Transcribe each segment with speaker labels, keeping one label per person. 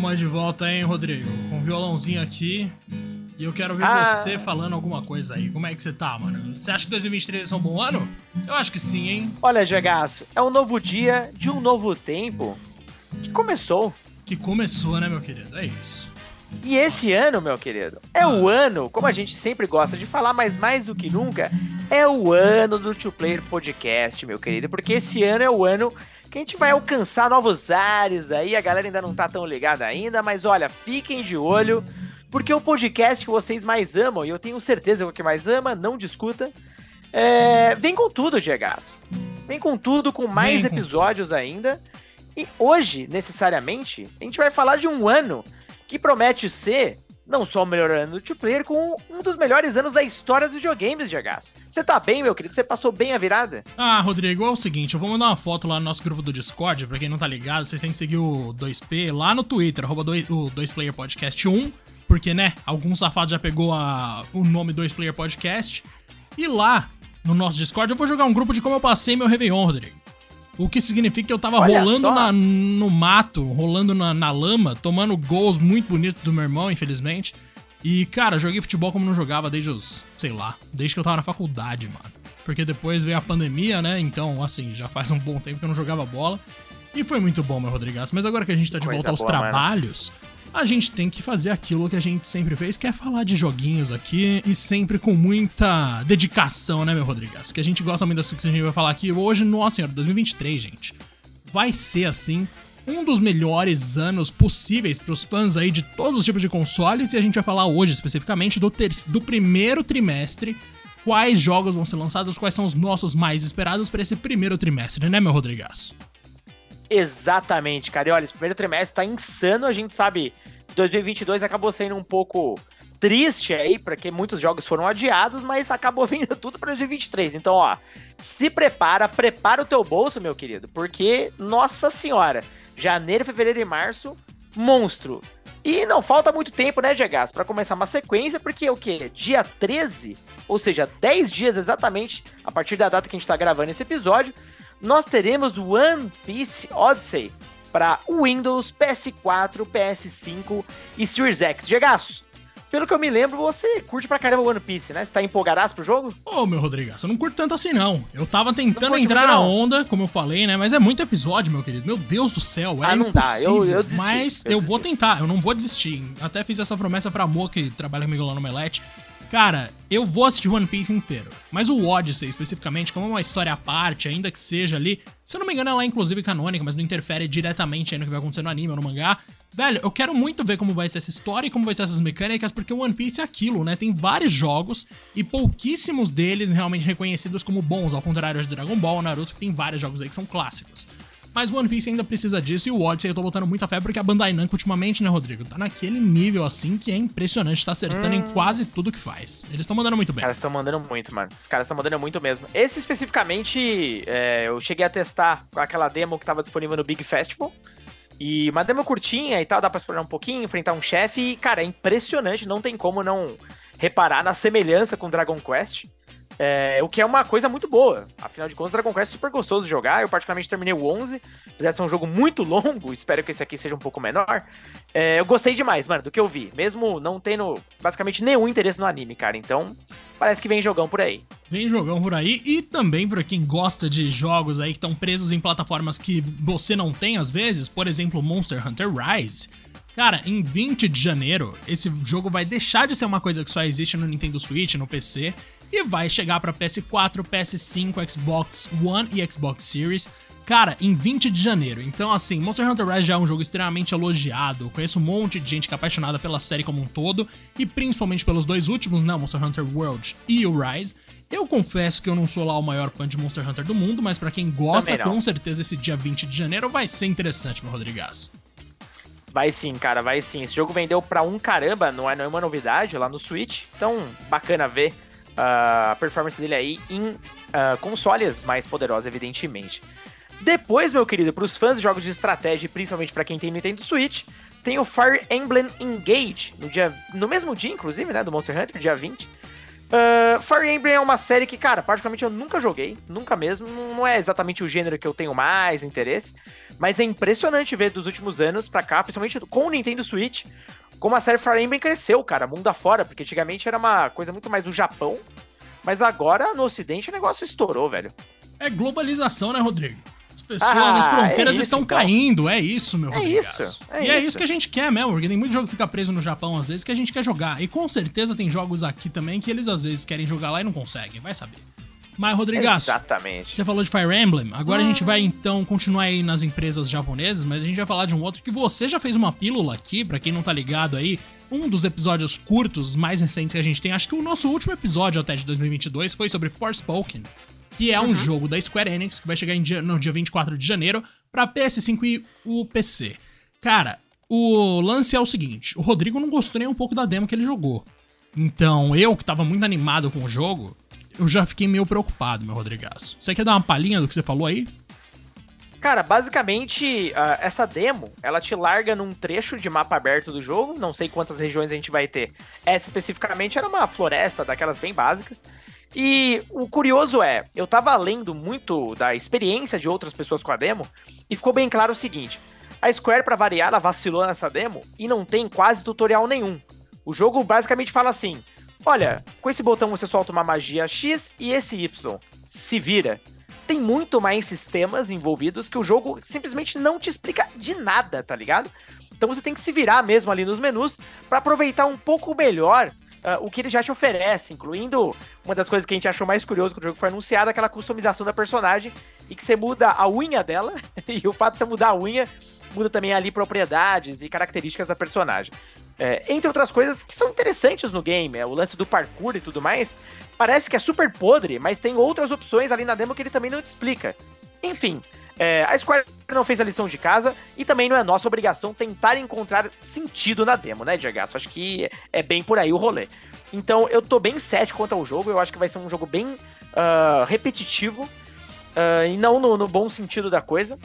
Speaker 1: Tamo de volta, hein, Rodrigo? Com um violãozinho aqui. E eu quero ver ah. você falando alguma coisa aí. Como é que você tá, mano? Você acha que 2023 é um bom ano? Eu acho que sim, hein?
Speaker 2: Olha, Gegaço, é um novo dia de um novo tempo que começou.
Speaker 1: Que começou, né, meu querido? É isso.
Speaker 2: E esse Nossa. ano, meu querido, é ah. o ano, como a gente sempre gosta de falar, mas mais do que nunca, é o ano do Two Player Podcast, meu querido, porque esse ano é o ano que a gente vai alcançar novos ares aí, a galera ainda não tá tão ligada ainda, mas olha, fiquem de olho, porque o podcast que vocês mais amam, e eu tenho certeza que o que mais ama, não discuta, é... vem com tudo, Diego. Vem com tudo, com mais vem episódios ainda. E hoje, necessariamente, a gente vai falar de um ano que promete ser não só o melhor ano do two-player, com um dos melhores anos da história dos videogames, Diagaço. Você tá bem, meu querido? Você passou bem a virada?
Speaker 1: Ah, Rodrigo, é o seguinte, eu vou mandar uma foto lá no nosso grupo do Discord, pra quem não tá ligado, vocês têm que seguir o 2P lá no Twitter, arroba 2, o 2Player Podcast 1, porque, né, algum safado já pegou a, o nome 2Player Podcast, e lá, no nosso Discord, eu vou jogar um grupo de como eu passei meu Réveillon, Rodrigo. O que significa que eu tava Olha rolando na, no mato, rolando na, na, lama, tomando gols muito bonitos do meu irmão, infelizmente. E, cara, joguei futebol como não jogava desde os, sei lá, desde que eu tava na faculdade, mano. Porque depois veio a pandemia, né? Então, assim, já faz um bom tempo que eu não jogava bola. E foi muito bom, meu Rodrigaço. Mas agora que a gente tá de Coisa volta aos boa, trabalhos, mano a gente tem que fazer aquilo que a gente sempre fez, que é falar de joguinhos aqui e sempre com muita dedicação, né, meu Rodrigues? Porque a gente gosta muito das que a gente vai falar aqui hoje, nossa senhora, 2023, gente. Vai ser assim um dos melhores anos possíveis para os fãs aí de todos os tipos de consoles e a gente vai falar hoje especificamente do, do primeiro trimestre, quais jogos vão ser lançados, quais são os nossos mais esperados para esse primeiro trimestre, né, meu Rodrigues?
Speaker 2: Exatamente, cara. E olha, esse primeiro trimestre tá insano. A gente sabe, 2022 acabou sendo um pouco triste aí, porque muitos jogos foram adiados, mas acabou vindo tudo para 2023. Então, ó, se prepara, prepara o teu bolso, meu querido, porque, nossa senhora, janeiro, fevereiro e março, monstro. E não falta muito tempo, né, Gegas, para começar uma sequência, porque o que? Dia 13, ou seja, 10 dias exatamente a partir da data que a gente tá gravando esse episódio, nós teremos One Piece Odyssey para Windows, PS4, PS5 e Series X. Gegaço, pelo que eu me lembro, você curte pra caramba One Piece, né? Você tá empolgadaço pro jogo?
Speaker 1: Ô, meu Rodrigo, eu não curto tanto assim, não. Eu tava tentando entrar na onda, como eu falei, né? Mas é muito episódio, meu querido. Meu Deus do céu, é ah, não impossível. Dá. Eu, eu desisti, mas eu, eu vou tentar, eu não vou desistir. Até fiz essa promessa pra Mo, que trabalha comigo lá no Melete. Cara, eu vou assistir One Piece inteiro. Mas o Odyssey, especificamente, como é uma história à parte, ainda que seja ali. Se eu não me engano, ela é inclusive canônica, mas não interfere diretamente no que vai acontecer no anime ou no mangá. Velho, eu quero muito ver como vai ser essa história e como vai ser essas mecânicas, porque One Piece é aquilo, né? Tem vários jogos e pouquíssimos deles realmente reconhecidos como bons, ao contrário de Dragon Ball, Naruto, que tem vários jogos aí que são clássicos. Mas One Piece ainda precisa disso e o Odyssey eu tô botando muita fé porque a Bandai Namco ultimamente, né, Rodrigo? Tá naquele nível assim que é impressionante, tá acertando hum. em quase tudo que faz. Eles estão mandando muito bem. Os
Speaker 2: caras estão mandando muito, mano. Os caras estão mandando muito mesmo. Esse especificamente, é, eu cheguei a testar com aquela demo que tava disponível no Big Festival. E uma demo curtinha e tal, dá pra explorar um pouquinho, enfrentar um chefe. E, cara, é impressionante, não tem como não reparar na semelhança com Dragon Quest. É, o que é uma coisa muito boa. Afinal de contas, Dragon Quest é super gostoso de jogar. Eu particularmente terminei o 11. Apesar de ser um jogo muito longo, espero que esse aqui seja um pouco menor. É, eu gostei demais, mano, do que eu vi. Mesmo não tendo basicamente nenhum interesse no anime, cara. Então, parece que vem jogão por aí.
Speaker 1: Vem jogão por aí. E também para quem gosta de jogos aí que estão presos em plataformas que você não tem às vezes. Por exemplo, Monster Hunter Rise. Cara, em 20 de janeiro, esse jogo vai deixar de ser uma coisa que só existe no Nintendo Switch, no PC, e vai chegar para PS4, PS5, Xbox One e Xbox Series. Cara, em 20 de janeiro. Então, assim, Monster Hunter Rise já é um jogo extremamente elogiado. Eu conheço um monte de gente que é apaixonada pela série como um todo, e principalmente pelos dois últimos, né? Monster Hunter World e o Rise. Eu confesso que eu não sou lá o maior fã de Monster Hunter do mundo, mas para quem gosta, com certeza esse dia 20 de janeiro vai ser interessante, meu Rodrigaço.
Speaker 2: Vai sim, cara, vai sim. Esse jogo vendeu pra um caramba, não é nenhuma novidade lá no Switch, então bacana ver a performance dele aí em uh, consoles mais poderosos, evidentemente. Depois, meu querido, para os fãs de jogos de estratégia, principalmente para quem tem Nintendo Switch, tem o Fire Emblem Engage, no, dia, no mesmo dia, inclusive, né, do Monster Hunter, dia 20. Uh, Fire Emblem é uma série que, cara, particularmente eu nunca joguei, nunca mesmo. Não é exatamente o gênero que eu tenho mais interesse, mas é impressionante ver dos últimos anos pra cá, principalmente com o Nintendo Switch, como a série Fire Emblem cresceu, cara, mundo afora, porque antigamente era uma coisa muito mais do Japão, mas agora no Ocidente o negócio estourou, velho.
Speaker 1: É globalização, né, Rodrigo? pessoas, ah, as fronteiras é isso, estão então. caindo. É isso, meu
Speaker 2: É isso.
Speaker 1: É e isso. é isso que a gente quer mesmo, porque tem muito jogo que fica preso no Japão às vezes que a gente quer jogar. E com certeza tem jogos aqui também que eles às vezes querem jogar lá e não conseguem. Vai saber. Mas, Rodrigaço,
Speaker 2: Exatamente.
Speaker 1: você falou de Fire Emblem. Agora hum. a gente vai então continuar aí nas empresas japonesas, mas a gente vai falar de um outro que você já fez uma pílula aqui, para quem não tá ligado aí. Um dos episódios curtos mais recentes que a gente tem, acho que o nosso último episódio até de 2022 foi sobre Forspoken, que é um uhum. jogo da Square Enix que vai chegar dia, no dia 24 de janeiro para PS5 e o PC. Cara, o lance é o seguinte: o Rodrigo não gostou nem um pouco da demo que ele jogou. Então, eu que tava muito animado com o jogo, eu já fiquei meio preocupado, meu Rodrigaço. Você quer dar uma palhinha do que você falou aí?
Speaker 2: Cara, basicamente, uh, essa demo, ela te larga num trecho de mapa aberto do jogo, não sei quantas regiões a gente vai ter. Essa especificamente era uma floresta, daquelas bem básicas, e o curioso é, eu tava lendo muito da experiência de outras pessoas com a demo e ficou bem claro o seguinte: a Square, para variar, ela vacilou nessa demo e não tem quase tutorial nenhum. O jogo basicamente fala assim: olha, com esse botão você solta uma magia X e esse Y. Se vira. Tem muito mais sistemas envolvidos que o jogo simplesmente não te explica de nada, tá ligado? Então você tem que se virar mesmo ali nos menus para aproveitar um pouco melhor uh, o que ele já te oferece, incluindo uma das coisas que a gente achou mais curioso quando o jogo foi anunciado, aquela customização da personagem, e que você muda a unha dela, e o fato de você mudar a unha muda também ali propriedades e características da personagem. É, entre outras coisas que são interessantes no game, é, o lance do parkour e tudo mais, parece que é super podre, mas tem outras opções ali na demo que ele também não te explica. Enfim, é, a Square não fez a lição de casa e também não é nossa obrigação tentar encontrar sentido na demo, né, Diego? Acho que é bem por aí o rolê. Então eu tô bem cético quanto ao jogo, eu acho que vai ser um jogo bem uh, repetitivo uh, e não no, no, bom sentido da coisa.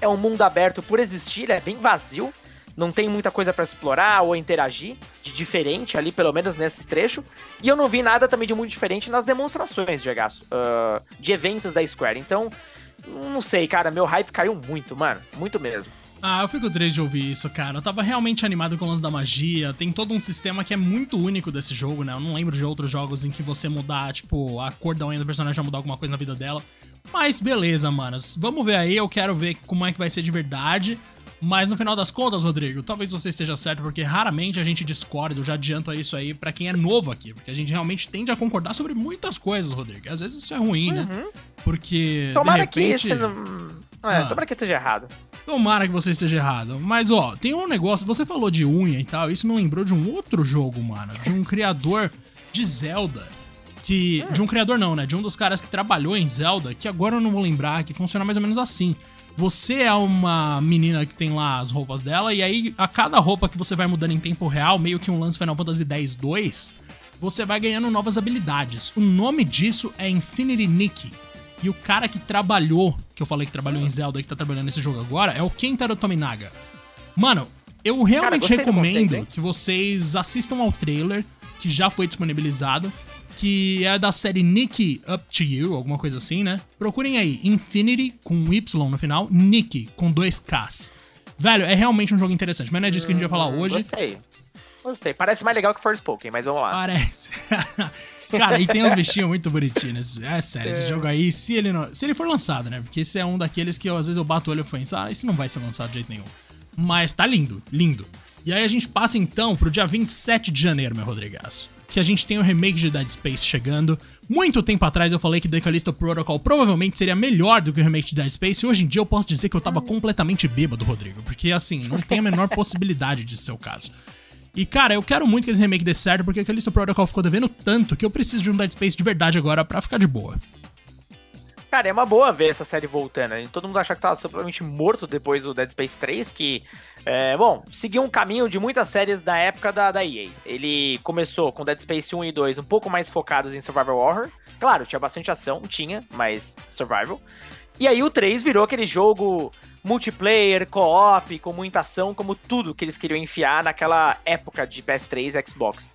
Speaker 2: É um mundo aberto por existir, é bem vazio, não tem muita coisa para explorar ou interagir de diferente ali, pelo menos nesse trecho. E eu não vi nada também de muito diferente nas demonstrações, Diego, uh, de eventos da Square. Então não sei, cara, meu hype caiu muito, mano. Muito mesmo.
Speaker 1: Ah, eu fico triste de ouvir isso, cara. Eu tava realmente animado com o lance da magia. Tem todo um sistema que é muito único desse jogo, né? Eu não lembro de outros jogos em que você mudar, tipo, a cor da unha do personagem vai mudar alguma coisa na vida dela. Mas beleza, manos. Vamos ver aí, eu quero ver como é que vai ser de verdade. Mas no final das contas, Rodrigo, talvez você esteja certo, porque raramente a gente discorda, eu já adianto isso aí para quem é novo aqui, porque a gente realmente tende a concordar sobre muitas coisas, Rodrigo. Às vezes isso é ruim, né? uhum. né? Porque.
Speaker 2: Tomara
Speaker 1: repente...
Speaker 2: que você não. É, ah, tomara que esteja errado.
Speaker 1: Tomara que você esteja errado. Mas, ó, tem um negócio. Você falou de unha e tal. Isso me lembrou de um outro jogo, mano. De um criador de Zelda. Que. Hum. De um criador, não, né? De um dos caras que trabalhou em Zelda. Que agora eu não vou lembrar. Que funciona mais ou menos assim. Você é uma menina que tem lá as roupas dela, e aí a cada roupa que você vai mudando em tempo real, meio que um lance Final Fantasy X-2, você vai ganhando novas habilidades. O nome disso é Infinity Nikki. E o cara que trabalhou, que eu falei que trabalhou em Zelda e que tá trabalhando nesse jogo agora, é o Kentaro Tominaga. Mano, eu realmente cara, recomendo que vocês assistam ao trailer que já foi disponibilizado que é da série Nick Up to You, alguma coisa assim, né? Procurem aí, Infinity com Y no final, Nick com dois Ks. Velho, é realmente um jogo interessante, mas não é disso que a gente vai falar hum, hoje.
Speaker 2: Gostei. Gostei. Parece mais legal que Forspoken, mas vamos lá.
Speaker 1: Parece. Cara, e tem uns bichinhos muito bonitinhos. É sério, é. esse jogo aí, se ele não, se ele for lançado, né? Porque esse é um daqueles que eu, às vezes eu bato o olho e penso, ah, isso não vai ser lançado de jeito nenhum. Mas tá lindo, lindo. E aí a gente passa então pro dia 27 de janeiro, meu Rodrigaço que a gente tem o remake de Dead Space chegando. Muito tempo atrás eu falei que The Callisto Protocol provavelmente seria melhor do que o remake de Dead Space, e hoje em dia eu posso dizer que eu tava completamente bêbado, Rodrigo, porque assim, não tem a menor possibilidade de ser o caso. E cara, eu quero muito que esse remake dê certo, porque o Callisto Protocol ficou devendo tanto que eu preciso de um Dead Space de verdade agora para ficar de boa.
Speaker 2: Cara, é uma boa ver essa série voltando. Né? Todo mundo acha que tava totalmente morto depois do Dead Space 3, que, é, bom, seguiu um caminho de muitas séries da época da, da EA. Ele começou com Dead Space 1 e 2 um pouco mais focados em survival horror. Claro, tinha bastante ação, tinha, mas survival. E aí o 3 virou aquele jogo multiplayer, co-op, com muita ação, como tudo que eles queriam enfiar naquela época de PS3 e Xbox.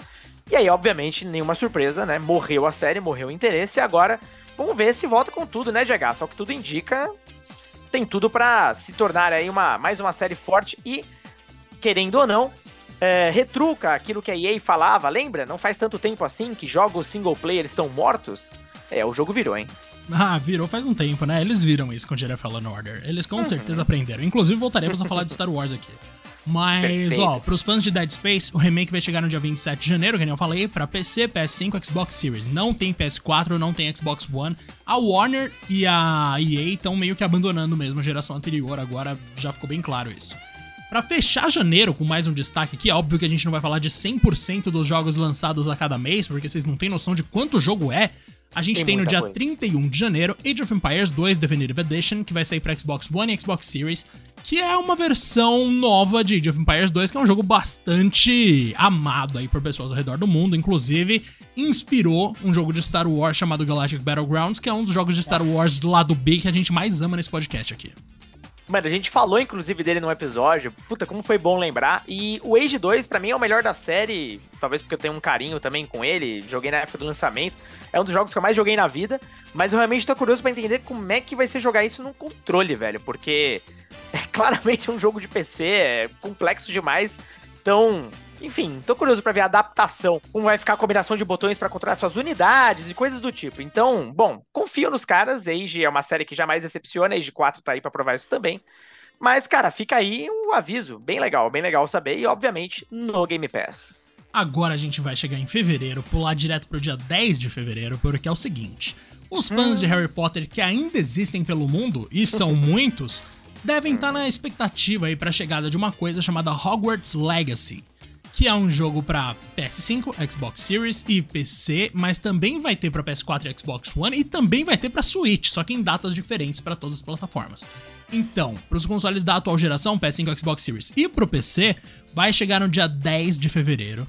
Speaker 2: E aí, obviamente, nenhuma surpresa, né? Morreu a série, morreu o interesse, e agora vamos ver se volta com tudo, né, GH? Só que tudo indica, tem tudo para se tornar aí uma, mais uma série forte e, querendo ou não, é, retruca aquilo que a EA falava, lembra? Não faz tanto tempo assim que jogos single player estão mortos. É, o jogo virou, hein?
Speaker 1: Ah, virou faz um tempo, né? Eles viram isso com Jedi Fallen Order. Eles com uhum. certeza aprenderam. Inclusive, voltaremos a falar de Star Wars aqui. Mas, Perfeito. ó, pros fãs de Dead Space, o remake vai chegar no dia 27 de janeiro, que nem eu falei, pra PC, PS5, Xbox Series. Não tem PS4, não tem Xbox One. A Warner e a EA estão meio que abandonando mesmo a geração anterior, agora já ficou bem claro isso. Para fechar janeiro com mais um destaque aqui, é óbvio que a gente não vai falar de 100% dos jogos lançados a cada mês, porque vocês não têm noção de quanto jogo é, a gente tem, tem no dia coisa. 31 de janeiro Age of Empires 2 Definitive Edition, que vai sair para Xbox One e Xbox Series, que é uma versão nova de Age of Empires 2, que é um jogo bastante amado aí por pessoas ao redor do mundo, inclusive inspirou um jogo de Star Wars chamado Galactic Battlegrounds, que é um dos jogos de Star. Wars do lado B que a gente mais ama nesse podcast aqui.
Speaker 2: Mano, a gente falou inclusive dele no episódio. Puta, como foi bom lembrar. E o Age 2, para mim, é o melhor da série. Talvez porque eu tenho um carinho também com ele. Joguei na época do lançamento. É um dos jogos que eu mais joguei na vida. Mas eu realmente tô curioso para entender como é que vai ser jogar isso no controle, velho. Porque é claramente um jogo de PC, é complexo demais. Então, enfim, tô curioso para ver a adaptação. Como vai ficar a combinação de botões para controlar suas unidades e coisas do tipo. Então, bom, confio nos caras. Age é uma série que jamais decepciona. Age 4 tá aí para provar isso também. Mas, cara, fica aí o um aviso. Bem legal, bem legal saber. E, obviamente, no Game Pass.
Speaker 1: Agora a gente vai chegar em fevereiro, pular direto pro dia 10 de fevereiro, porque é o seguinte: os fãs hum. de Harry Potter que ainda existem pelo mundo, e são muitos, devem estar na expectativa aí para a chegada de uma coisa chamada Hogwarts Legacy que é um jogo para PS5, Xbox Series e PC, mas também vai ter para PS4 e Xbox One e também vai ter para Switch, só que em datas diferentes para todas as plataformas. Então, para os consoles da atual geração, PS5, Xbox Series e pro PC, vai chegar no dia 10 de fevereiro.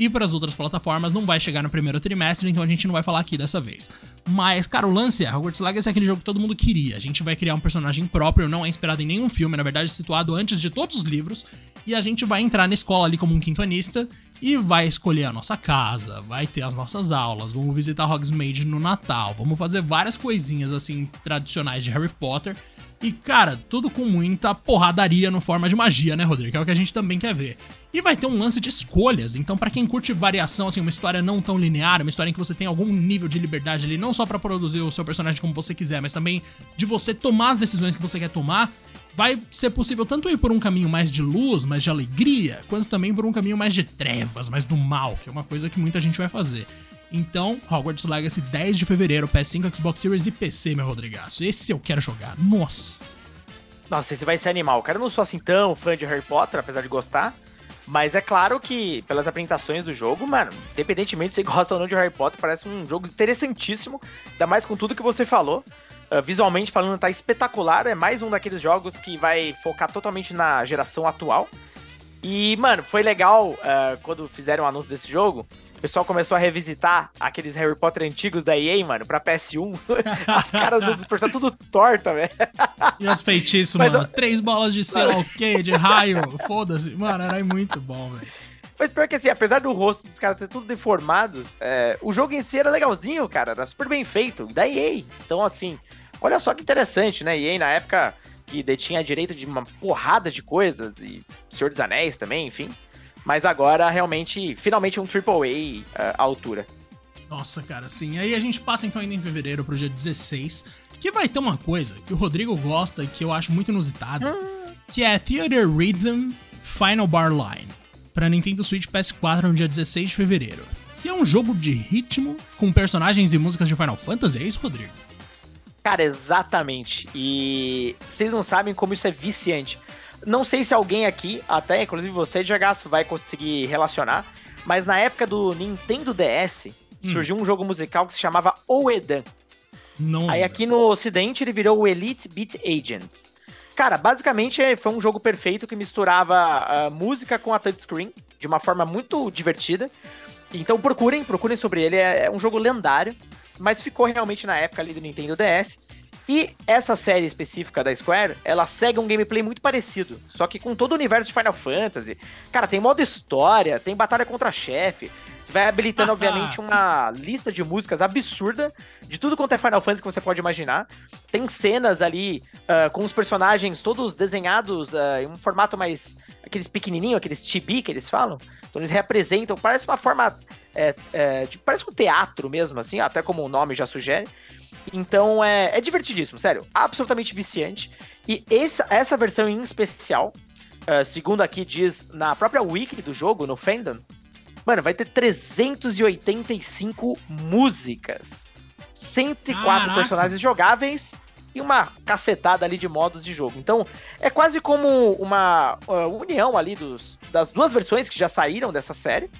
Speaker 1: E para as outras plataformas não vai chegar no primeiro trimestre, então a gente não vai falar aqui dessa vez. Mas, cara, o lance é, Hogwarts Legacy é aquele jogo que todo mundo queria. A gente vai criar um personagem próprio, não é inspirado em nenhum filme, na verdade situado antes de todos os livros, e a gente vai entrar na escola ali como um quintonista e vai escolher a nossa casa, vai ter as nossas aulas, vamos visitar Hogsmeade no Natal, vamos fazer várias coisinhas assim tradicionais de Harry Potter e, cara, tudo com muita porradaria no forma de magia, né, Rodrigo? Que é o que a gente também quer ver. E vai ter um lance de escolhas, então para quem curte variação, assim, uma história não tão linear, uma história em que você tem algum nível de liberdade ali, não só para produzir o seu personagem como você quiser, mas também de você tomar as decisões que você quer tomar, vai ser possível tanto ir por um caminho mais de luz, mais de alegria, quanto também por um caminho mais de trevas, mais do mal, que é uma coisa que muita gente vai fazer. Então, Hogwarts Legacy 10 de fevereiro, PS5, Xbox Series e PC, meu Rodrigaço. Esse eu quero jogar. Nossa.
Speaker 2: Nossa, esse vai ser animal. Cara, eu não sou assim tão fã de Harry Potter, apesar de gostar. Mas é claro que, pelas apresentações do jogo, mano, independentemente se você gosta ou não de Harry Potter, parece um jogo interessantíssimo. Ainda mais com tudo que você falou. Uh, visualmente falando, tá espetacular. É mais um daqueles jogos que vai focar totalmente na geração atual. E, mano, foi legal uh, quando fizeram o anúncio desse jogo. O pessoal começou a revisitar aqueles Harry Potter antigos da EA, mano, pra PS1. As caras dos personagens tudo torta, velho.
Speaker 1: E os feitiços, Mas, mano. Eu... Três bolas de sei lá o quê, de raio. Foda-se. Mano, era muito bom, velho.
Speaker 2: Mas pior que assim, apesar do rosto dos caras ser tudo deformados, é, o jogo em si era legalzinho, cara. Era super bem feito. Da EA. Então, assim, olha só que interessante, né? EA na época que detinha direito de uma porrada de coisas, e Senhor dos Anéis também, enfim. Mas agora, realmente, finalmente um AAA uh, à altura.
Speaker 1: Nossa, cara, sim. Aí a gente passa então ainda em fevereiro pro dia 16, que vai ter uma coisa que o Rodrigo gosta e que eu acho muito inusitada, hum. que é Theater Rhythm Final Bar Line, para Nintendo Switch PS4 no dia 16 de fevereiro. Que é um jogo de ritmo com personagens e músicas de Final Fantasy, é isso, Rodrigo?
Speaker 2: Cara, exatamente. E vocês não sabem como isso é viciante. Não sei se alguém aqui, até inclusive você, Jagaço, vai conseguir relacionar, mas na época do Nintendo DS, hum. surgiu um jogo musical que se chamava Oedan. Não Aí aqui no ocidente ele virou o Elite Beat Agents. Cara, basicamente foi um jogo perfeito que misturava a música com a touchscreen de uma forma muito divertida. Então procurem, procurem sobre ele, é, é um jogo lendário, mas ficou realmente na época ali do Nintendo DS. E essa série específica da Square, ela segue um gameplay muito parecido, só que com todo o universo de Final Fantasy. Cara, tem modo história, tem batalha contra chefe. Você vai habilitando, obviamente, uma lista de músicas absurda de tudo quanto é Final Fantasy que você pode imaginar. Tem cenas ali uh, com os personagens todos desenhados uh, em um formato mais. aqueles pequenininhos, aqueles chibi que eles falam. Então eles representam, parece uma forma. É, é, de, parece um teatro mesmo, assim, até como o nome já sugere. Então é, é divertidíssimo, sério. Absolutamente viciante. E essa, essa versão em especial, uh, segundo aqui diz na própria wiki do jogo, no fandom, mano, vai ter 385 músicas. 104 Caraca. personagens jogáveis e uma cacetada ali de modos de jogo. Então, é quase como uma uh, união ali dos, das duas versões que já saíram dessa série.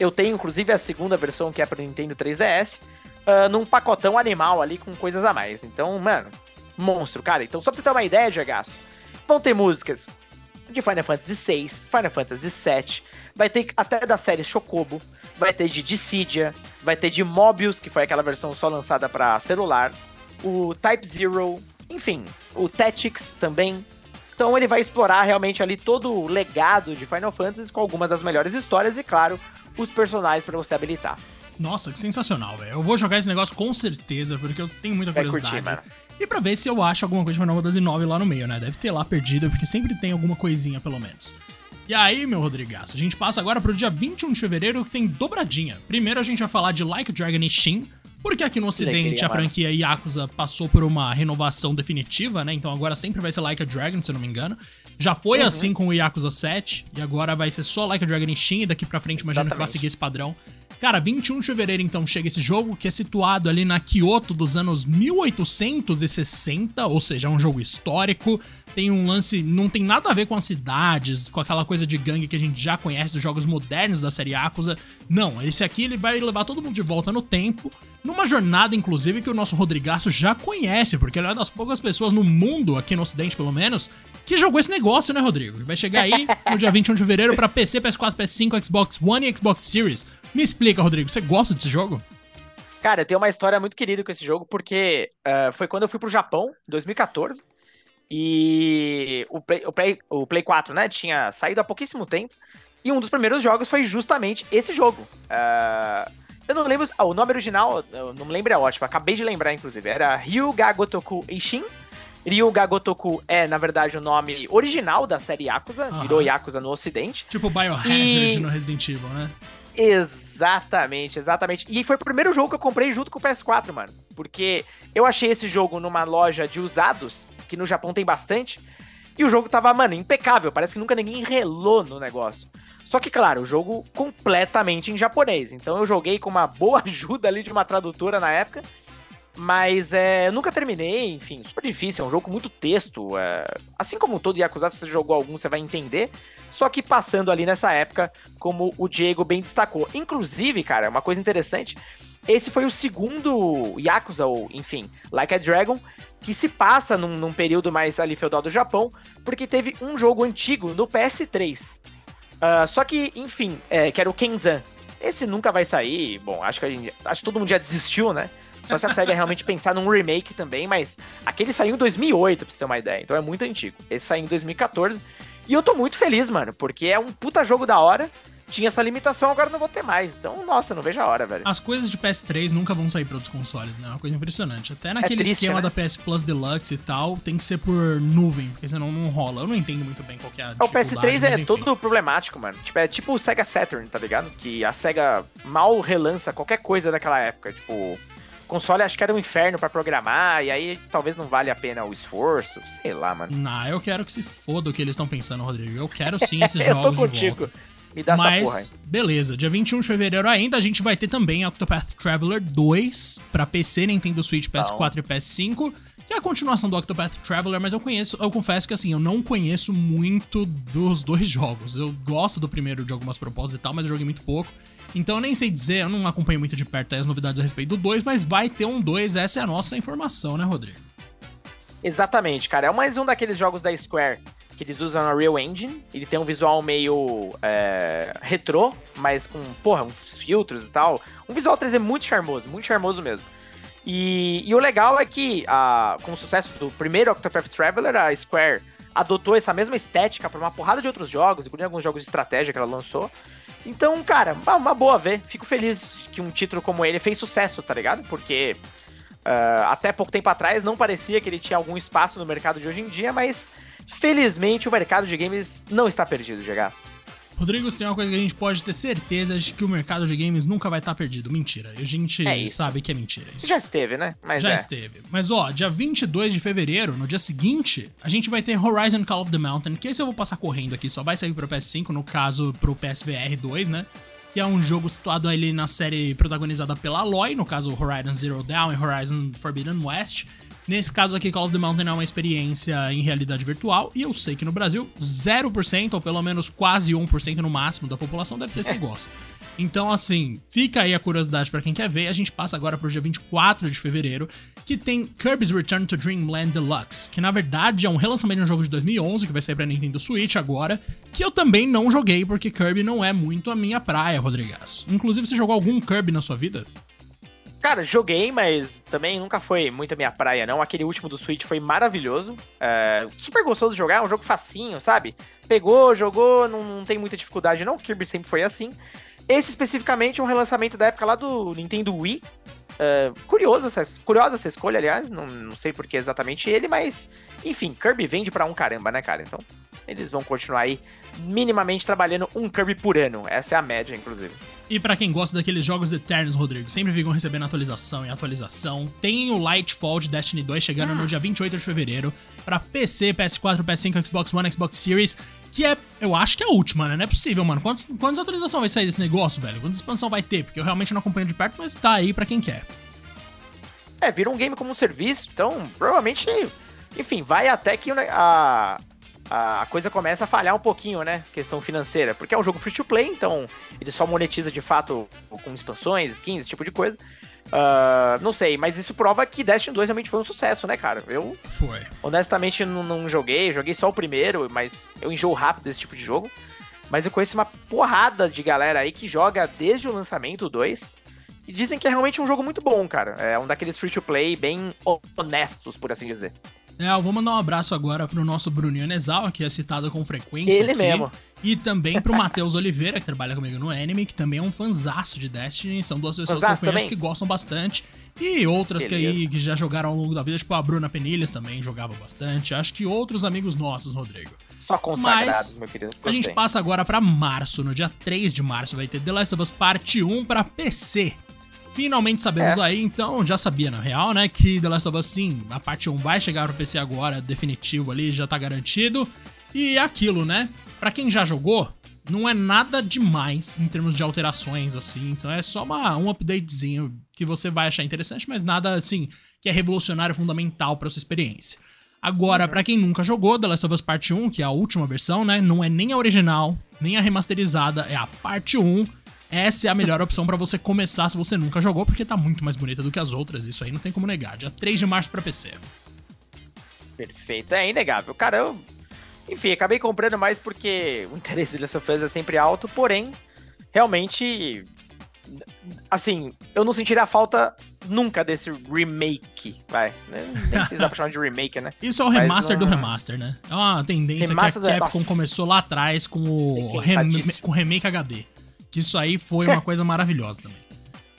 Speaker 2: Eu tenho, inclusive, a segunda versão que é para Nintendo 3DS uh, num pacotão animal ali com coisas a mais. Então, mano, monstro, cara. Então, só pra você ter uma ideia, Jagaço, vão ter músicas de Final Fantasy VI, Final Fantasy VII, vai ter até da série Chocobo, vai ter de Dissidia, vai ter de Mobius, que foi aquela versão só lançada para celular, o Type Zero, enfim, o Tactics também. Então ele vai explorar realmente ali todo o legado de Final Fantasy com algumas das melhores histórias e, claro, os personagens para você habilitar.
Speaker 1: Nossa, que sensacional, velho. Eu vou jogar esse negócio com certeza, porque eu tenho muita curiosidade. Curtir, e pra ver se eu acho alguma coisa de Final Fantasy 9 lá no meio, né? Deve ter lá perdida, porque sempre tem alguma coisinha, pelo menos. E aí, meu Rodrigaço, a gente passa agora pro dia 21 de fevereiro, que tem dobradinha. Primeiro a gente vai falar de Like Dragon e Shin, porque aqui no ocidente a franquia Yakuza passou por uma renovação definitiva, né? Então agora sempre vai ser Like a Dragon, se eu não me engano. Já foi uhum. assim com o Yakuza 7, e agora vai ser só Like a Dragon Shin, e daqui pra frente imagino Exatamente. que vai seguir esse padrão. Cara, 21 de fevereiro então chega esse jogo que é situado ali na Kyoto dos anos 1860, ou seja, é um jogo histórico. Tem um lance, não tem nada a ver com as cidades, com aquela coisa de gangue que a gente já conhece dos jogos modernos da série Yakuza. Não, esse aqui ele vai levar todo mundo de volta no tempo, numa jornada inclusive que o nosso Rodrigaço já conhece, porque ele é das poucas pessoas no mundo, aqui no ocidente pelo menos, que jogou esse negócio, né, Rodrigo? Vai chegar aí no dia 21 de fevereiro para PC, PS4, PS5, Xbox One e Xbox Series. Me explica, Rodrigo, você gosta desse jogo?
Speaker 2: Cara, eu tenho uma história muito querida com esse jogo, porque uh, foi quando eu fui pro Japão, em 2014, e o Play, o, Play, o Play 4, né, tinha saído há pouquíssimo tempo, e um dos primeiros jogos foi justamente esse jogo. Uh, eu não lembro, ah, o nome original, eu não me lembro, é ótimo, acabei de lembrar, inclusive, era Ryuga Gotoku Eishin, Ryuga Gotoku é, na verdade, o nome original da série Yakuza, uhum. virou Yakuza no ocidente.
Speaker 1: Tipo Biohazard e... no Resident Evil, né?
Speaker 2: Exatamente, exatamente. E foi o primeiro jogo que eu comprei junto com o PS4, mano. Porque eu achei esse jogo numa loja de usados, que no Japão tem bastante, e o jogo tava, mano, impecável. Parece que nunca ninguém relou no negócio. Só que, claro, o jogo completamente em japonês. Então eu joguei com uma boa ajuda ali de uma tradutora na época. Mas é, eu nunca terminei, enfim, super difícil, é um jogo com muito texto. É, assim como todo Yakuza, se você jogou algum, você vai entender. Só que passando ali nessa época, como o Diego bem destacou. Inclusive, cara, uma coisa interessante, esse foi o segundo Yakuza, ou enfim, Like a Dragon, que se passa num, num período mais ali feudal do Japão, porque teve um jogo antigo no PS3. Uh, ah, só que, enfim, é, que era o Kenzan. Esse nunca vai sair. Bom, acho que, gente, acho que todo mundo já desistiu, né? Só se a SEGA realmente pensar num remake também, mas aquele saiu em 2008, pra você ter uma ideia. Então é muito antigo. Esse saiu em 2014. E eu tô muito feliz, mano, porque é um puta jogo da hora. Tinha essa limitação, agora não vou ter mais. Então, nossa, não vejo a hora, velho.
Speaker 1: As coisas de PS3 nunca vão sair para outros consoles, né? É uma coisa impressionante. Até naquele é triste, esquema né? da PS Plus Deluxe e tal, tem que ser por nuvem, porque senão não rola. Eu não entendo muito bem qual que é a
Speaker 2: O PS3 é todo problemático, mano. Tipo, é tipo o Sega Saturn, tá ligado? Que a Sega mal relança qualquer coisa daquela época. Tipo, console acho que era um inferno para programar, e aí talvez não vale a pena o esforço, sei lá, mano.
Speaker 1: Não, eu quero que se foda o que eles estão pensando, Rodrigo. Eu quero sim esses jogos eu tô contigo. de volta. Me dá Mas, essa porra aí. beleza, dia 21 de fevereiro ainda a gente vai ter também Octopath Traveler 2 para PC, Nintendo Switch, PS4 não. e PS5 que é a continuação do Octopath Traveler, mas eu conheço, eu confesso que assim, eu não conheço muito dos dois jogos. Eu gosto do primeiro de algumas propostas e tal, mas eu joguei muito pouco. Então eu nem sei dizer, eu não acompanho muito de perto as novidades a respeito do 2, mas vai ter um 2, essa é a nossa informação, né, Rodrigo?
Speaker 2: Exatamente, cara. É mais um daqueles jogos da Square que eles usam a Real Engine. Ele tem um visual meio é, retrô, mas com, porra, uns filtros e tal. Um visual 3D muito charmoso, muito charmoso mesmo. E, e o legal é que, a, com o sucesso do primeiro Octopath Traveler, a Square adotou essa mesma estética para uma porrada de outros jogos, incluindo alguns jogos de estratégia que ela lançou. Então, cara, uma boa ver. Fico feliz que um título como ele fez sucesso, tá ligado? Porque uh, até pouco tempo atrás não parecia que ele tinha algum espaço no mercado de hoje em dia, mas felizmente o mercado de games não está perdido, Gegaço.
Speaker 1: Rodrigo, tem uma coisa que a gente pode ter certeza de que o mercado de games nunca vai estar perdido. Mentira. A gente é sabe que é mentira.
Speaker 2: Isso. Já esteve, né?
Speaker 1: Mas Já é. esteve. Mas ó, dia 22 de fevereiro, no dia seguinte, a gente vai ter Horizon Call of the Mountain, que esse eu vou passar correndo aqui, só vai sair pro PS5, no caso pro PSVR 2, né? que é um jogo situado ali na série protagonizada pela Aloy, no caso Horizon Zero Dawn e Horizon Forbidden West. Nesse caso aqui, Call of the Mountain é uma experiência em realidade virtual, e eu sei que no Brasil, 0%, ou pelo menos quase 1% no máximo da população deve ter esse negócio. Então, assim, fica aí a curiosidade para quem quer ver. A gente passa agora pro dia 24 de fevereiro, que tem Kirby's Return to Dreamland Deluxe, que na verdade é um relançamento de um jogo de 2011 que vai sair pra Nintendo Switch agora, que eu também não joguei porque Kirby não é muito a minha praia, Rodrigaço. Inclusive, você jogou algum Kirby na sua vida?
Speaker 2: Cara, joguei, mas também nunca foi muito a minha praia, não. Aquele último do Switch foi maravilhoso. É, super gostoso de jogar, é um jogo facinho, sabe? Pegou, jogou, não, não tem muita dificuldade, não. Kirby sempre foi assim. Esse especificamente é um relançamento da época lá do Nintendo Wii. É, curioso essa, curiosa essa escolha, aliás. Não, não sei por que exatamente ele, mas enfim, Kirby vende para um caramba, né, cara? Então eles vão continuar aí minimamente trabalhando um Kirby por ano. Essa é a média, inclusive.
Speaker 1: E para quem gosta daqueles jogos eternos, Rodrigo, sempre ficam recebendo atualização e atualização. Tem o Lightfall de Destiny 2 chegando ah. no dia 28 de fevereiro para PC, PS4, PS5, Xbox One, Xbox Series, que é, eu acho que é a última, né? Não é possível, mano. Quantas, quantas atualizações vai sair desse negócio, velho? Quantas expansão vai ter? Porque eu realmente não acompanho de perto, mas tá aí para quem quer.
Speaker 2: É, vira um game como um serviço, então provavelmente, enfim, vai até que a, a coisa começa a falhar um pouquinho, né? Questão financeira. Porque é um jogo free to play, então ele só monetiza de fato com expansões, skins, esse tipo de coisa. Uh, não sei, mas isso prova que Destiny 2 realmente foi um sucesso, né, cara? Eu,
Speaker 1: foi.
Speaker 2: honestamente, não, não joguei, joguei só o primeiro, mas eu enjoo rápido desse tipo de jogo. Mas eu conheço uma porrada de galera aí que joga desde o lançamento 2 e dizem que é realmente um jogo muito bom, cara. É um daqueles free to play bem honestos, por assim dizer.
Speaker 1: É, eu vou mandar um abraço agora pro nosso Bruninho Nezal, que é citado com frequência.
Speaker 2: Ele
Speaker 1: aqui,
Speaker 2: mesmo.
Speaker 1: E também pro Matheus Oliveira, que trabalha comigo no Anime, que também é um fanzaço de Destiny. São duas pessoas fanzaço que eu conheço também. que gostam bastante. E outras que aí que já jogaram ao longo da vida, tipo a Bruna Penilhas também jogava bastante. Acho que outros amigos nossos, Rodrigo.
Speaker 2: Só consagrados, Mas, meu querido.
Speaker 1: A gente passa agora para março. No dia 3 de março vai ter The Last of Us Parte 1 para PC. Finalmente sabemos é. aí, então, já sabia na real, né, que The Last of Us sim, a parte 1 vai chegar pro PC agora, definitivo ali, já tá garantido. E é aquilo, né? Para quem já jogou, não é nada demais em termos de alterações assim, então é só uma, um updatezinho que você vai achar interessante, mas nada assim que é revolucionário fundamental para sua experiência. Agora, uhum. para quem nunca jogou The Last of Us Parte 1, que é a última versão, né, não é nem a original, nem a remasterizada, é a parte 1 essa é a melhor opção para você começar se você nunca jogou, porque tá muito mais bonita do que as outras, isso aí não tem como negar. Dia 3 de março para PC.
Speaker 2: Perfeito, é inegável. Cara, eu. Enfim, acabei comprando mais porque o interesse dele Last é sempre alto, porém, realmente. Assim, eu não sentiria a falta nunca desse remake, vai. Nem sei se dá pra chamar de remake, né?
Speaker 1: Isso é o remaster não... do remaster, né? É uma tendência remaster que a Capcom do... começou lá atrás com o, rem... com o remake HD. Que isso aí foi uma coisa maravilhosa também.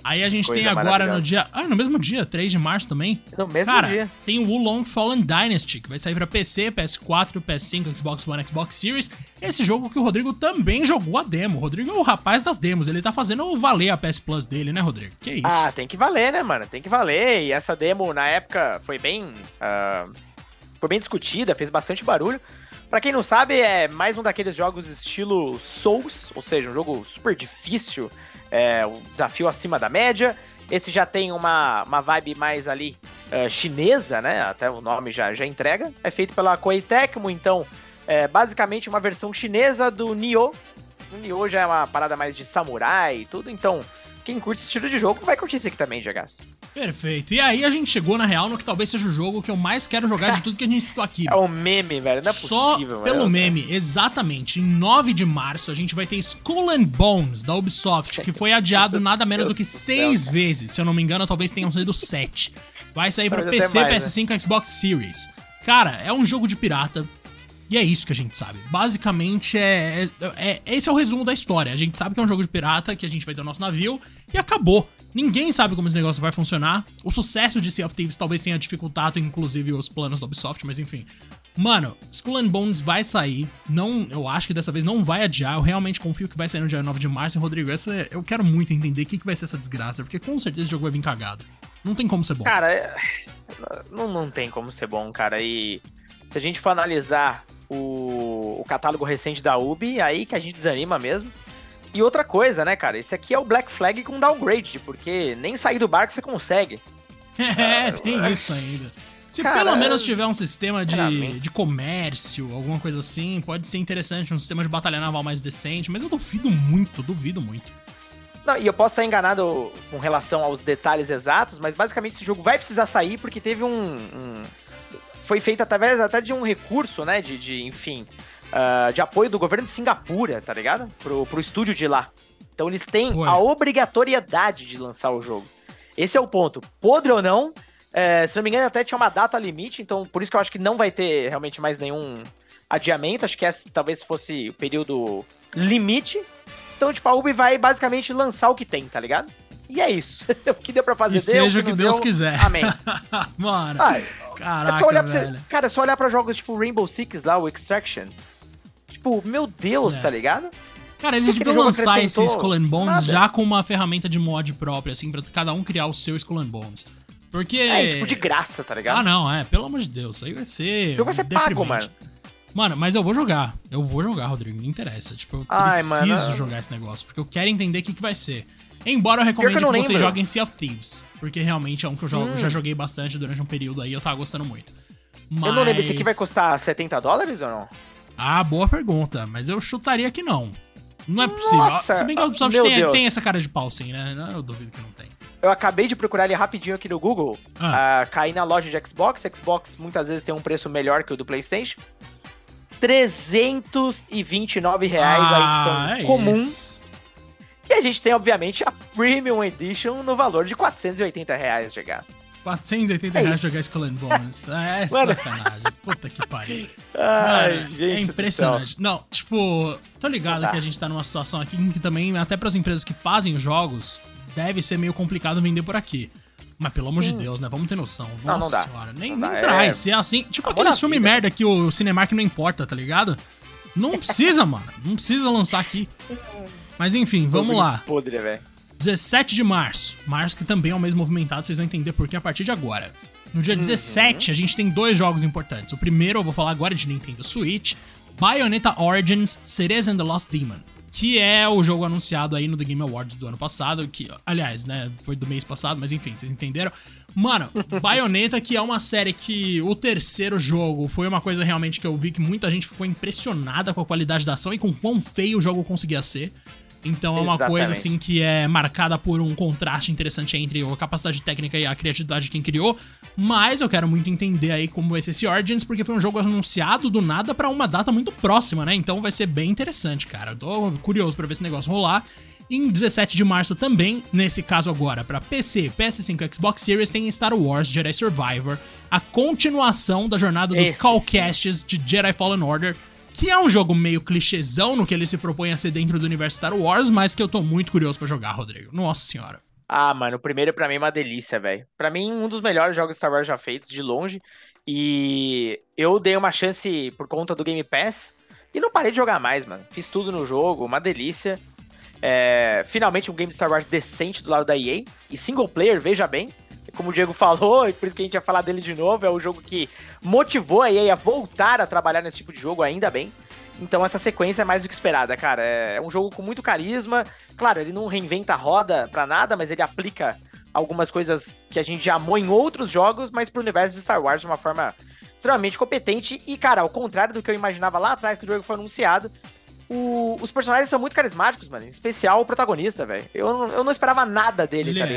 Speaker 1: Aí a gente coisa tem agora no dia. Ah, no mesmo dia, 3 de março também.
Speaker 2: No mesmo
Speaker 1: Cara,
Speaker 2: dia.
Speaker 1: Tem o Wulong Fallen Dynasty, que vai sair pra PC, PS4, PS5, Xbox One, Xbox Series. Esse jogo que o Rodrigo também jogou a demo. O Rodrigo é o rapaz das demos. Ele tá fazendo valer a PS Plus dele, né, Rodrigo? Que isso?
Speaker 2: Ah, tem que valer, né, mano? Tem que valer. E essa demo, na época, foi bem. Uh, foi bem discutida, fez bastante barulho. Para quem não sabe, é mais um daqueles jogos estilo Souls, ou seja, um jogo super difícil, é, um desafio acima da média. Esse já tem uma, uma vibe mais ali uh, chinesa, né? Até o nome já, já entrega. É feito pela Koei Tecmo, então é basicamente uma versão chinesa do Nioh. O Nioh já é uma parada mais de samurai e tudo, então quem curte esse estilo de jogo vai curtir esse aqui também, Jagaço.
Speaker 1: Perfeito. E aí a gente chegou, na real, no que talvez seja o jogo que eu mais quero jogar de tudo que a gente citou aqui.
Speaker 2: É um meme, velho. Não é
Speaker 1: Só
Speaker 2: possível,
Speaker 1: pelo
Speaker 2: velho.
Speaker 1: meme, exatamente. Em 9 de março, a gente vai ter Skull and Bones, da Ubisoft, que foi adiado nada menos do que
Speaker 2: Deus do
Speaker 1: seis
Speaker 2: céu,
Speaker 1: vezes. Se eu não me engano, talvez tenham sido sete. Vai sair pra PC,
Speaker 2: mais,
Speaker 1: PS5 e Xbox Series. Cara, é um jogo de pirata. E é isso que a gente sabe. Basicamente, é, é- é- esse é o resumo da história. A gente sabe que é um jogo de pirata, que a gente vai ter o nosso navio, e acabou. Ninguém sabe como esse negócio vai funcionar. O sucesso de Sea of Thieves talvez tenha dificultado, inclusive, os planos da Ubisoft, mas enfim. Mano, Skull and Bones vai sair. Não, eu acho que dessa vez não vai adiar. Eu realmente confio que vai sair no dia 9 de março. E, Rodrigo, essa, eu quero muito entender o que, que vai ser essa desgraça, porque com certeza esse jogo vai vir cagado. Não tem como ser bom.
Speaker 2: Cara, é- não, não tem como ser bom, cara. E se a gente for analisar o, o catálogo recente da Ubi, aí que a gente desanima mesmo. E outra coisa, né, cara? Esse aqui é o Black Flag com downgrade, porque nem sair do barco você consegue.
Speaker 1: É, tem isso ainda. Se
Speaker 2: Cara,
Speaker 1: pelo menos tiver um sistema de, de comércio, alguma coisa assim, pode ser interessante, um sistema de batalha naval mais decente, mas eu duvido muito, duvido muito.
Speaker 2: Não, e eu posso estar enganado com relação aos detalhes exatos, mas basicamente esse jogo vai precisar sair porque teve um. um- foi feito através até de um recurso, né? De, de enfim, ah, de apoio do governo de Singapura, tá ligado? Pro, pro estúdio de lá. Então eles têm
Speaker 1: Foi.
Speaker 2: a obrigatoriedade de lançar o jogo. Esse é o ponto. Podre ou não, é, se não me engano, até tinha uma data limite, então por isso que eu acho que não vai ter realmente mais nenhum adiamento. Acho que esse talvez fosse o período limite. Então, tipo, a Ubi vai basicamente lançar o que tem, tá ligado? E é isso. o que deu pra fazer
Speaker 1: E
Speaker 2: deu,
Speaker 1: seja o que Deus
Speaker 2: deu,
Speaker 1: quiser.
Speaker 2: Amém.
Speaker 1: Mano,
Speaker 2: Ah, é
Speaker 1: caraca,
Speaker 2: só olhar pra
Speaker 1: velho.
Speaker 2: você, cara, é só olhar pra jogos tipo Rainbow Six lá, o Extraction. Tipo, meu Deus,
Speaker 1: É.
Speaker 2: tá ligado?
Speaker 1: Cara, eles deviam lançar esse? Skull and Bones
Speaker 2: Nada.
Speaker 1: já com uma ferramenta de mod própria, assim, pra cada um criar o seu Skull and Bones. Porque...
Speaker 2: É, tipo, de graça, tá ligado?
Speaker 1: Ah, não, é, pelo amor de Deus, isso aí vai ser...
Speaker 2: O jogo vai ser pago,
Speaker 1: deprimente.
Speaker 2: mano.
Speaker 1: Mano, mas eu vou jogar. Eu vou jogar, Rodrigo. Não interessa. Tipo, eu
Speaker 2: Ai,
Speaker 1: preciso
Speaker 2: mano.
Speaker 1: jogar esse negócio. Porque eu quero entender o que, que vai ser. Embora eu recomende
Speaker 2: que
Speaker 1: que,
Speaker 2: eu não
Speaker 1: você jogue em Sea of Thieves. Porque realmente é um que eu jogo- já joguei bastante durante um período aí e eu tava gostando muito. Mas...
Speaker 2: Eu não lembro, esse aqui vai custar 70 dólares ou não?
Speaker 1: Ah, boa pergunta. Mas eu chutaria que não. Não é possível.
Speaker 2: Nossa,
Speaker 1: Se bem que a Ubisoft tem, tem essa cara de pau sim, né? Eu duvido que não tem.
Speaker 2: Eu acabei de procurar ele rapidinho aqui no Google.
Speaker 1: Ah.
Speaker 2: Ah, caí na loja de Xbox. Xbox muitas vezes tem um preço melhor que o do PlayStation. 329 reais a edição
Speaker 1: é
Speaker 2: comum.
Speaker 1: isso.
Speaker 2: E a gente tem, obviamente, a Premium Edition no valor de 480 reais de gás.
Speaker 1: 480
Speaker 2: É
Speaker 1: reais
Speaker 2: isso.
Speaker 1: jogar Skull and Bones. É
Speaker 2: Mano.
Speaker 1: sacanagem. Puta que pariu.
Speaker 2: Ai,
Speaker 1: Mano,
Speaker 2: gente.
Speaker 1: é impressionante. Não, tipo, tô ligado
Speaker 2: Não dá.
Speaker 1: que a gente tá numa situação aqui em que também, até pras empresas que fazem os jogos, deve ser meio complicado vender por aqui. Mas pelo amor de Deus, né? Vamos ter noção.
Speaker 2: Não, não
Speaker 1: Nossa
Speaker 2: dá.
Speaker 1: senhora. Nem,
Speaker 2: Não
Speaker 1: nem
Speaker 2: dá, é-
Speaker 1: traz. Se é assim. Tipo aqueles filmes merda que o Cinemark não importa, tá ligado? Não precisa, mano. Não precisa lançar aqui. Mas enfim, vamos lá.
Speaker 2: Podre, velho.
Speaker 1: 17 de março. Março que também é um mês movimentado, vocês vão entender por que a partir de agora. No dia 17, a gente tem dois jogos importantes. O primeiro, eu vou falar agora de Nintendo Switch, Bayonetta Origins Cereza and the Lost Demon. Que é o jogo anunciado aí no The Game Awards do ano passado, que, aliás, né, foi do mês passado, mas enfim, vocês entenderam. Mano, Bayonetta, que é uma série que o terceiro jogo foi uma coisa realmente que eu vi que muita gente ficou impressionada com a qualidade da ação e com quão feio o jogo conseguia ser. Então é uma
Speaker 2: Exatamente.
Speaker 1: coisa assim que é marcada por um contraste interessante entre a capacidade técnica e a criatividade de quem criou. Mas eu quero muito entender aí como vai ser esse Origins, porque foi um jogo anunciado do nada pra uma data muito próxima, né? Então vai ser bem interessante, cara. Eu tô curioso pra ver esse negócio rolar. Em 17 de março também, nesse caso agora, pra PC, PS5 e Xbox Series, tem Star Wars Jedi Survivor, a continuação da jornada do
Speaker 2: Esse
Speaker 1: Call
Speaker 2: sim.
Speaker 1: Castes de Jedi Fallen Order, que é um jogo meio clichêzão no que ele se propõe a ser dentro do universo Star Wars, mas que eu tô muito curioso pra jogar, Rodrigo. Nossa senhora.
Speaker 2: Ah, mano, o primeiro pra mim é uma delícia, velho. Pra mim, um dos melhores jogos Star Wars já feitos, de longe. E eu dei uma chance por conta do Game Pass e não parei de jogar mais, mano. Fiz tudo no jogo, uma delícia. É, finalmente um game Star Wars decente do lado da EA. E single player, veja bem. Como o Diego falou, e por isso que a gente ia falar dele de novo, é o jogo que motivou a EA a voltar a trabalhar nesse tipo de jogo, ainda bem. Então essa sequência é mais do que esperada, cara. É um jogo com muito carisma. Claro, ele não reinventa a roda pra nada, mas ele aplica algumas coisas que a gente já amou em outros jogos, mas pro universo de Star Wars de uma forma extremamente competente. E, cara, ao contrário do que eu imaginava lá atrás que o jogo foi anunciado, o- os personagens são muito carismáticos, mano. Em especial o protagonista, velho. Eu, não- eu não esperava nada dele,
Speaker 1: Ele
Speaker 2: tá
Speaker 1: é.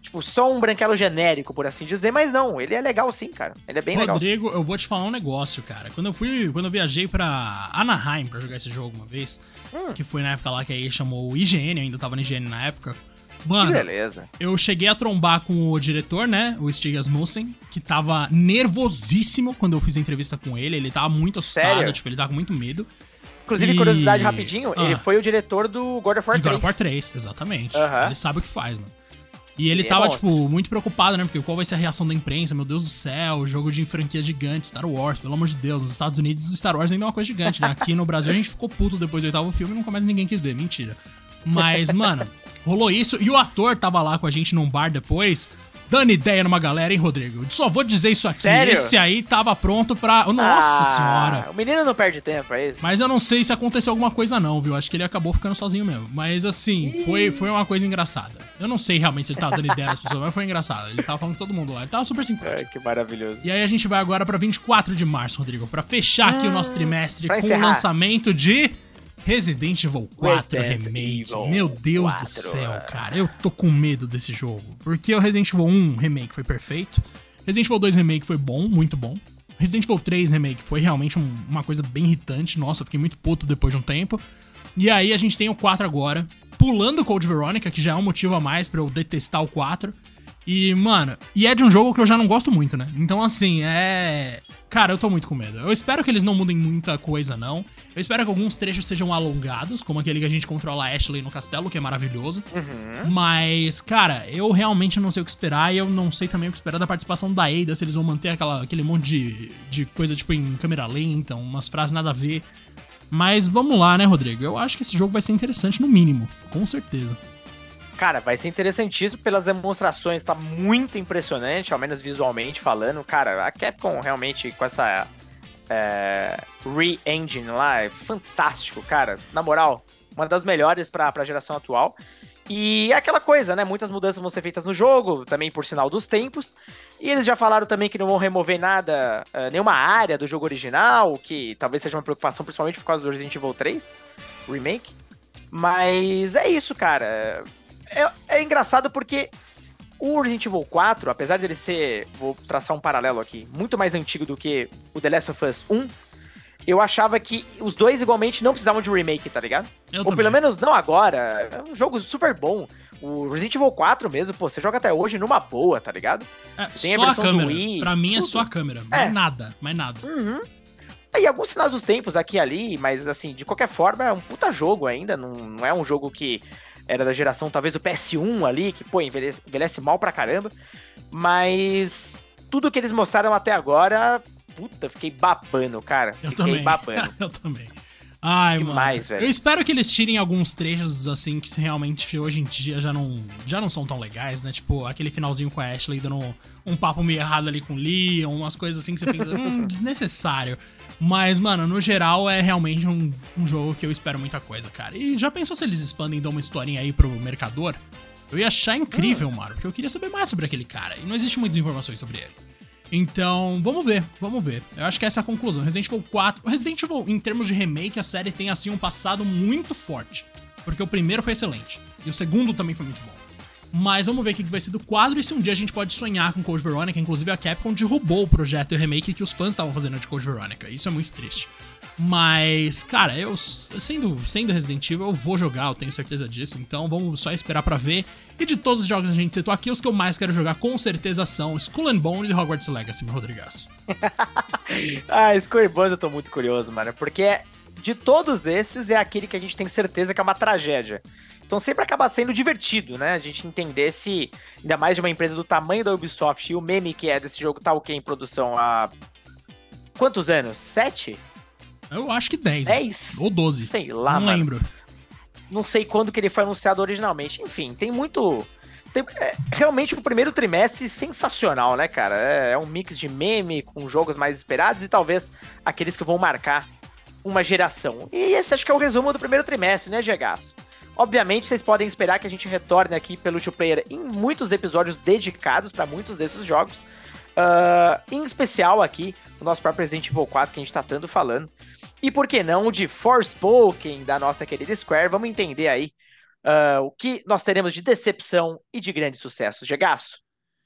Speaker 2: Tipo, só um branquelo genérico, por assim dizer, mas não, ele é legal sim, cara. Ele é bem
Speaker 1: Rodrigo,
Speaker 2: legal.
Speaker 1: Rodrigo, eu vou te falar um negócio, cara. Quando eu fui, quando eu viajei pra Anaheim pra jogar esse jogo uma vez, hum. que foi na época lá que aí chamou o IGN, eu ainda tava na IGN na época. Mano,
Speaker 2: beleza.
Speaker 1: eu cheguei a trombar com o diretor, né, o Stig Asmussen, que tava nervosíssimo quando eu fiz a entrevista com ele. Ele tava muito assustado,
Speaker 2: Sério?
Speaker 1: tipo, ele tava com muito medo.
Speaker 2: Inclusive,
Speaker 1: E-
Speaker 2: curiosidade rapidinho,
Speaker 1: Ah.
Speaker 2: ele foi o diretor do God of War
Speaker 1: De God
Speaker 2: 3.
Speaker 1: of War 3, exatamente.
Speaker 2: Aham.
Speaker 1: Ele sabe o que faz, mano. E ele
Speaker 2: é
Speaker 1: tava,
Speaker 2: monstro.
Speaker 1: tipo, muito preocupado, né? Porque qual vai ser a reação da imprensa? Meu Deus do céu, jogo de franquia gigante, Star Wars, pelo amor de Deus. Nos Estados Unidos, Star Wars ainda é uma coisa gigante, né? Aqui no Brasil a gente ficou puto depois do oitavo filme e nunca mais ninguém quis ver. Mentira. Mas, mano, rolou isso. E o ator tava lá com a gente num bar depois, dando ideia numa galera, hein, Rodrigo? Só vou dizer isso aqui.
Speaker 2: Sério?
Speaker 1: Esse aí tava pronto pra. Nossa
Speaker 2: Ah,
Speaker 1: senhora.
Speaker 2: O menino não perde tempo, é isso?
Speaker 1: Mas eu não sei se aconteceu alguma coisa não, viu? Acho que ele acabou ficando sozinho mesmo. Mas assim, foi, foi uma coisa engraçada. Eu não sei realmente se ele tava dando ideia às pessoas, mas foi engraçado. Ele tava falando com todo mundo lá. Ele tava super simpático.
Speaker 2: Ai, que maravilhoso.
Speaker 1: E aí a gente vai agora pra 24 de março, Rodrigo, pra fechar aqui o nosso trimestre com o
Speaker 2: encerrar.
Speaker 1: lançamento de Resident Evil 4
Speaker 2: Resident
Speaker 1: Remake.
Speaker 2: Evil
Speaker 1: Meu Deus
Speaker 2: 4,
Speaker 1: do céu,
Speaker 2: é.
Speaker 1: cara. Eu tô com medo desse jogo. Porque o Resident Evil 1 Remake foi perfeito. Resident Evil 2 Remake foi bom, muito bom. Resident Evil 3 Remake foi realmente um- uma coisa bem irritante. Nossa, eu fiquei muito puto depois de um tempo. E aí a gente tem o 4 agora, pulando o Code Veronica, que já é um motivo a mais pra eu detestar o 4. E, mano, e é de um jogo que eu já não gosto muito, né? Então, assim, é. Cara, eu tô muito com medo. Eu espero que eles não mudem muita coisa, não. Eu espero que alguns trechos sejam alongados, como aquele que a gente controla a Ashley no castelo, que é maravilhoso. Mas, cara, eu realmente não sei o que esperar e eu não sei também o que esperar da participação da Ada, se eles vão manter aquela, aquele monte de, de coisa, tipo, em câmera lenta, umas frases nada a ver. Mas vamos lá, né, Rodrigo? Eu acho que esse jogo vai ser interessante no mínimo, com certeza.
Speaker 2: Cara, vai ser interessantíssimo pelas demonstrações, tá muito impressionante, ao menos visualmente falando. Cara, a Capcom realmente com essa é, re-engine lá é fantástico, cara. Na moral, uma das melhores pra, pra geração atual. E é aquela coisa, né? Muitas mudanças vão ser feitas no jogo, também por sinal dos tempos. E eles já falaram também que não vão remover nada, eh, nenhuma área do jogo original, que talvez seja uma preocupação, principalmente por causa do Resident Evil 3 Remake. Mas é isso, cara. É, é engraçado porque o Resident Evil 4, apesar dele ser, vou traçar um paralelo aqui, muito mais antigo do que o The Last of Us 1, eu achava que os dois igualmente não precisavam de remake, tá ligado?
Speaker 1: Eu
Speaker 2: Ou
Speaker 1: também.
Speaker 2: pelo menos não agora. É um jogo super bom. O Resident Evil 4 mesmo, pô, você joga até hoje numa boa, tá ligado?
Speaker 1: É,
Speaker 2: tem a
Speaker 1: só a
Speaker 2: versão do
Speaker 1: câmera.
Speaker 2: Wii,
Speaker 1: pra mim é
Speaker 2: tudo.
Speaker 1: só a câmera. Mais
Speaker 2: É.
Speaker 1: nada, mais nada.
Speaker 2: Uhum. E alguns sinais dos tempos aqui e ali, mas assim, de qualquer forma, é um puta jogo ainda. Não, não é um jogo que era da geração, talvez, do PS1 ali, que, pô, envelhece, envelhece mal pra caramba. Mas tudo que eles mostraram até agora, puta, fiquei babando, cara.
Speaker 1: Eu
Speaker 2: fiquei
Speaker 1: também.
Speaker 2: babando.
Speaker 1: eu também. Ai,
Speaker 2: Demais,
Speaker 1: mano.
Speaker 2: velho.
Speaker 1: Eu espero que eles tirem alguns trechos, assim, que realmente hoje em dia já não, já não são tão legais, né? Tipo, aquele finalzinho com a Ashley dando um, um papo meio errado ali com o Leon, umas coisas assim que você pensa, hum, desnecessário. Mas, mano, no geral é realmente um, um jogo que eu espero muita coisa, cara. E já pensou se eles expandem e dão uma historinha aí pro mercador? Eu ia achar incrível, mano, porque eu queria saber mais sobre aquele cara. E não existe muitas informações sobre ele. Então, vamos ver, vamos ver. Eu acho que essa é a conclusão. Resident Evil 4. O Resident Evil, em termos de remake, a série tem assim um passado muito forte. Porque o primeiro foi excelente. E o segundo também foi muito bom. Mas vamos ver o que vai ser do quadro e se um dia a gente pode sonhar com Code Veronica. Inclusive a Capcom derrubou o projeto e o remake que os fãs estavam fazendo de Code Veronica. Isso é muito triste. Mas, cara, eu sendo, sendo Resident Evil, eu vou jogar, eu tenho certeza disso. Então vamos só esperar pra ver. E de todos os jogos que a gente citou aqui, os que eu mais quero jogar com certeza são Skull and Bones e Hogwarts Legacy, meu Rodrigaço.
Speaker 2: Ah, Square Bones eu tô muito curioso, mano. Porque de todos esses é aquele que a gente tem certeza que é uma tragédia. Então sempre acaba sendo divertido, né? A gente entender se, ainda mais de uma empresa do tamanho da Ubisoft e o meme que é desse jogo tá o quê em produção há. Quantos anos? Sete?
Speaker 1: Eu acho que 10. mano.
Speaker 2: Dez?
Speaker 1: Ou 12.
Speaker 2: Sei lá,
Speaker 1: Não
Speaker 2: mano.
Speaker 1: lembro.
Speaker 2: Não sei quando que ele foi anunciado originalmente. Enfim, tem muito. tem- é, realmente o primeiro trimestre sensacional, né, cara? É, é um mix de meme com jogos mais esperados e talvez aqueles que vão marcar uma geração. E esse acho que é o resumo do primeiro trimestre, né, Gegaço? Obviamente, vocês podem esperar que a gente retorne aqui pelo Two Player em muitos episódios dedicados para muitos desses jogos. Ah, em especial aqui, o nosso próprio Resident Evil 4, que a gente tá tanto falando. E por que não o de Forspoken, da nossa querida Square. Vamos entender aí uh, o que nós teremos de decepção e de grande sucesso. Gegaço?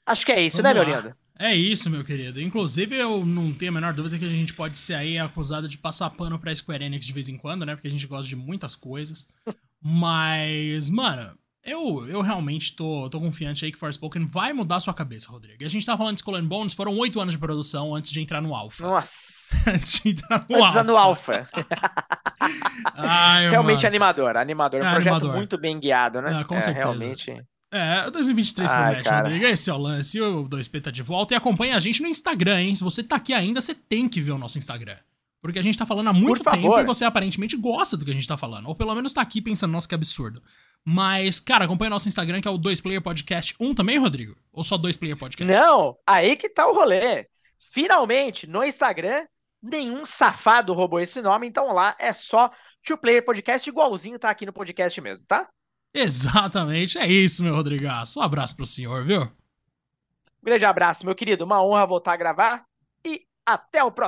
Speaker 2: Acho que é isso, né,
Speaker 1: Vamos
Speaker 2: meu
Speaker 1: lá.
Speaker 2: lindo?
Speaker 1: É isso, meu querido. Inclusive, eu não tenho a menor dúvida que a gente pode ser aí acusado de passar pano pra Square Enix de vez em quando, né? Porque a gente gosta de muitas coisas. Mas, mano, eu, eu realmente tô, tô confiante aí que Forspoken vai mudar sua cabeça, Rodrigo. A gente tá falando de Skull and Bones, foram oito anos de produção antes de entrar no Alpha.
Speaker 2: Nossa.
Speaker 1: antes de entrar no
Speaker 2: Antes
Speaker 1: Alpha.
Speaker 2: no Alpha.
Speaker 1: Ai,
Speaker 2: realmente
Speaker 1: mano.
Speaker 2: animador, animador. Um
Speaker 1: É,
Speaker 2: projeto
Speaker 1: animador.
Speaker 2: muito bem guiado, né?
Speaker 1: Ah, com
Speaker 2: é,
Speaker 1: certeza.
Speaker 2: Realmente.
Speaker 1: É, 2023
Speaker 2: Ai,
Speaker 1: promete,
Speaker 2: cara.
Speaker 1: Rodrigo. Esse é o lance. O 2P tá de volta. E acompanha a gente no Instagram, hein? Se você tá aqui ainda, você tem que ver o nosso Instagram. Porque a gente tá falando há muito tempo e você aparentemente gosta do que a gente tá falando. Ou pelo menos tá aqui pensando, nossa, que absurdo. Mas, cara, acompanha nosso Instagram, que é o 2Player Podcast 1 também, Rodrigo? Ou só 2Player Podcast?
Speaker 2: Não, aí que tá o rolê. Finalmente, no Instagram, nenhum safado roubou esse nome, então lá é só Two Player Podcast, igualzinho tá aqui no podcast mesmo, tá?
Speaker 1: Exatamente. É isso, meu Rodrigaço. Um abraço pro senhor, viu?
Speaker 2: Um grande abraço, meu querido. Uma honra voltar a gravar e até o próximo.